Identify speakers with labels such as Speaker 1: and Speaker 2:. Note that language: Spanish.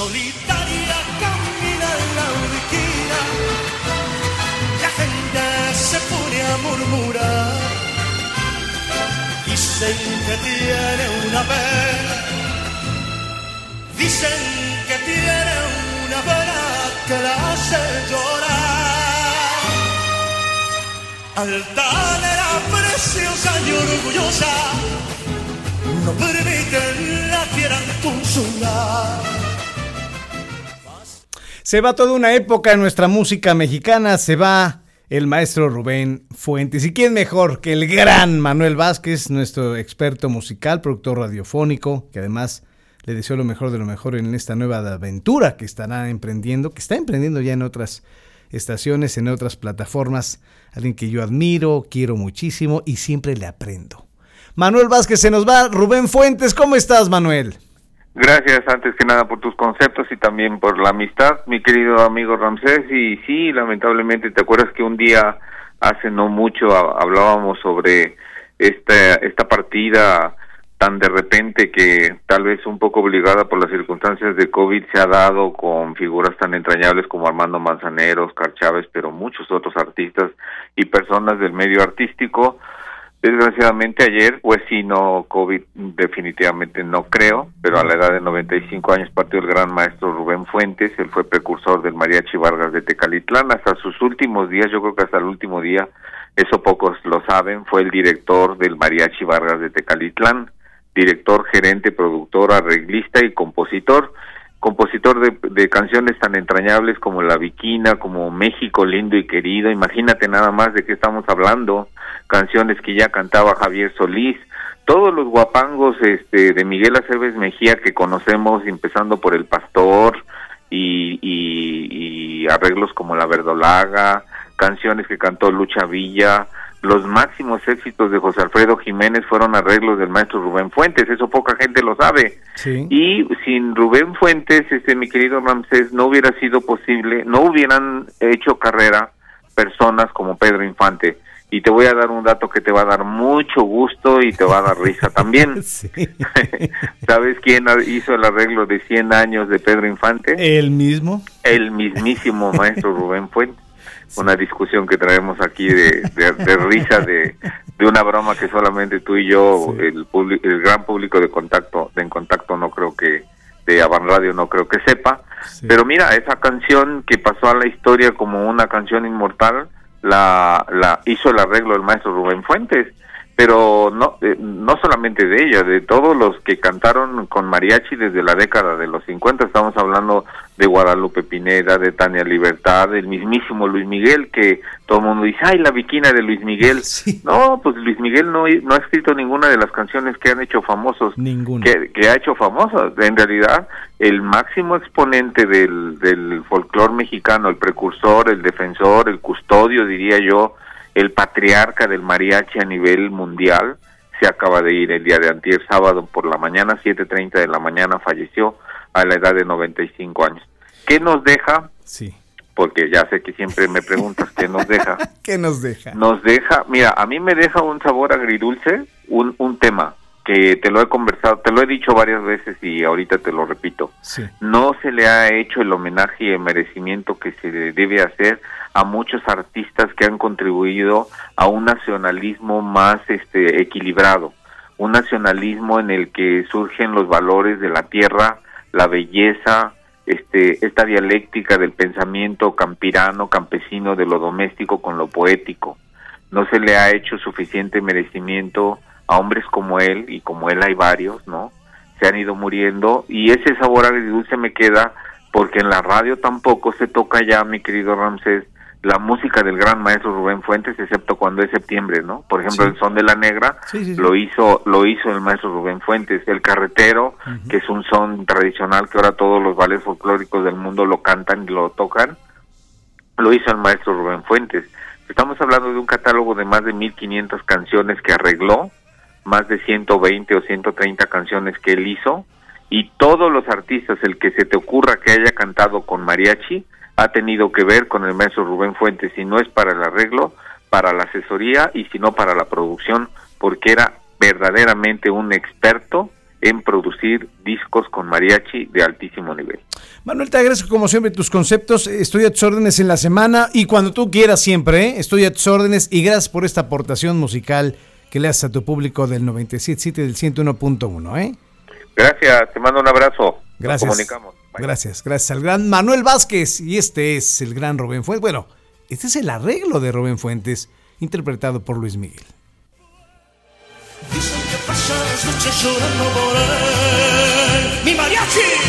Speaker 1: solitaria camina en la urquina. La gente se pone a murmurar. Dicen que tiene una pena. Dicen que tiene una pena que la hace llorar. Altanera preciosa y orgullosa no permiten la quieran consolar.
Speaker 2: Se va toda una época en nuestra música mexicana, se va el maestro Rubén Fuentes. ¿Y quién mejor que el gran Manuel Vázquez, nuestro experto musical, productor radiofónico, que además le deseo lo mejor de lo mejor en esta nueva aventura que estará emprendiendo, que está emprendiendo ya en otras estaciones, en otras plataformas, alguien que yo admiro, quiero muchísimo y siempre le aprendo. Manuel Vázquez se nos va, Rubén Fuentes, ¿cómo estás Manuel?
Speaker 3: Gracias antes que nada por tus conceptos y también por la amistad, mi querido amigo Ramsés. Y sí, lamentablemente, ¿te acuerdas que un día, hace no mucho, hablábamos sobre esta, esta partida tan de repente que tal vez un poco obligada por las circunstancias de COVID se ha dado con figuras tan entrañables como Armando Manzanero, Oscar Chávez, pero muchos otros artistas y personas del medio artístico Desgraciadamente ayer, pues sí, no, COVID definitivamente no creo, pero a la edad de 95 años partió el gran maestro Rubén Fuentes, él fue precursor del Mariachi Vargas de Tecalitlán, hasta sus últimos días, yo creo que hasta el último día, eso pocos lo saben, fue el director del Mariachi Vargas de Tecalitlán, director, gerente, productor, arreglista y compositor, compositor de, canciones tan entrañables como La Viquina, como México lindo y querido, imagínate nada más de qué estamos hablando, canciones que ya cantaba Javier Solís, todos los guapangos este, de Miguel Aceves Mejía que conocemos, empezando por El Pastor y, y, y arreglos como La Verdolaga, canciones que cantó Lucha Villa, los máximos éxitos de José Alfredo Jiménez fueron arreglos del maestro Rubén Fuentes, eso poca gente lo sabe. Y sin Rubén Fuentes, este mi querido Ramsés, no hubiera sido posible, no hubieran hecho carrera personas como Pedro Infante. Y te voy a dar un dato que te va a dar mucho gusto y te va a dar risa también. ¿Sabes quién hizo el arreglo de 100 años de Pedro Infante?
Speaker 2: El mismo.
Speaker 3: El mismísimo maestro Rubén Fuentes una discusión que traemos aquí de, de, risa de, de, una broma que solamente tú y yo, el, el gran público de contacto, de en contacto no creo que, de Avan Radio no creo que sepa, pero mira, esa canción que pasó a la historia como una canción inmortal, la, la hizo el arreglo el maestro Rubén Fuentes pero no eh, no solamente de ella, de todos los que cantaron con mariachi desde la década de los 50, estamos hablando de Guadalupe Pineda, de Tania Libertad, del mismísimo Luis Miguel, que todo el mundo dice, ay, la viquina de Luis Miguel. No, pues Luis Miguel no, no ha escrito ninguna de las canciones que han hecho famosos, Que, que ha hecho famosas. En realidad, el máximo exponente del, del folclore mexicano, el precursor, el defensor, el custodio, diría yo, el patriarca del mariachi a nivel mundial, se acaba de ir el día de antier, sábado por la mañana, 7.30 de la mañana, falleció a la edad de 95 años. ¿Qué nos deja?
Speaker 2: Sí.
Speaker 3: Porque ya sé que siempre me preguntas qué nos deja.
Speaker 2: ¿Qué nos deja?
Speaker 3: Nos deja, mira, a mí me deja un sabor agridulce, un, un tema que te lo he conversado, te lo he dicho varias veces y ahorita te lo repito.
Speaker 2: Sí.
Speaker 3: No se le ha hecho el homenaje y el merecimiento que se debe hacer a muchos artistas que han contribuido a un nacionalismo más este equilibrado, un nacionalismo en el que surgen los valores de la tierra, la belleza, este esta dialéctica del pensamiento campirano, campesino de lo doméstico con lo poético. No se le ha hecho suficiente merecimiento a hombres como él y como él hay varios, ¿no? Se han ido muriendo y ese sabor agridulce me queda porque en la radio tampoco se toca ya, mi querido Ramsés, la música del gran maestro Rubén Fuentes, excepto cuando es septiembre, ¿no? Por ejemplo, el son de la negra lo hizo lo hizo el maestro Rubén Fuentes, el carretero, que es un son tradicional que ahora todos los ballets folclóricos del mundo lo cantan y lo tocan, lo hizo el maestro Rubén Fuentes. Estamos hablando de un catálogo de más de 1500 canciones que arregló, más de 120 o 130 canciones que él hizo y todos los artistas, el que se te ocurra que haya cantado con mariachi, ha tenido que ver con el maestro Rubén Fuentes, si no es para el arreglo, para la asesoría y si no para la producción, porque era verdaderamente un experto en producir discos con mariachi de altísimo nivel.
Speaker 2: Manuel, te agradezco como siempre tus conceptos. Estoy a tus órdenes en la semana y cuando tú quieras siempre. ¿eh? Estoy a tus órdenes y gracias por esta aportación musical que le haces a tu público del 97.7 del 101.1. ¿eh?
Speaker 3: Gracias, te mando un abrazo.
Speaker 2: Gracias.
Speaker 3: Nos comunicamos.
Speaker 2: Gracias, gracias al gran Manuel Vázquez y este es el gran Rubén Fuentes. Bueno, este es el arreglo de Rubén Fuentes, interpretado por Luis Miguel.
Speaker 1: Dicen que pasas noches llorando por él. Mi mariachi.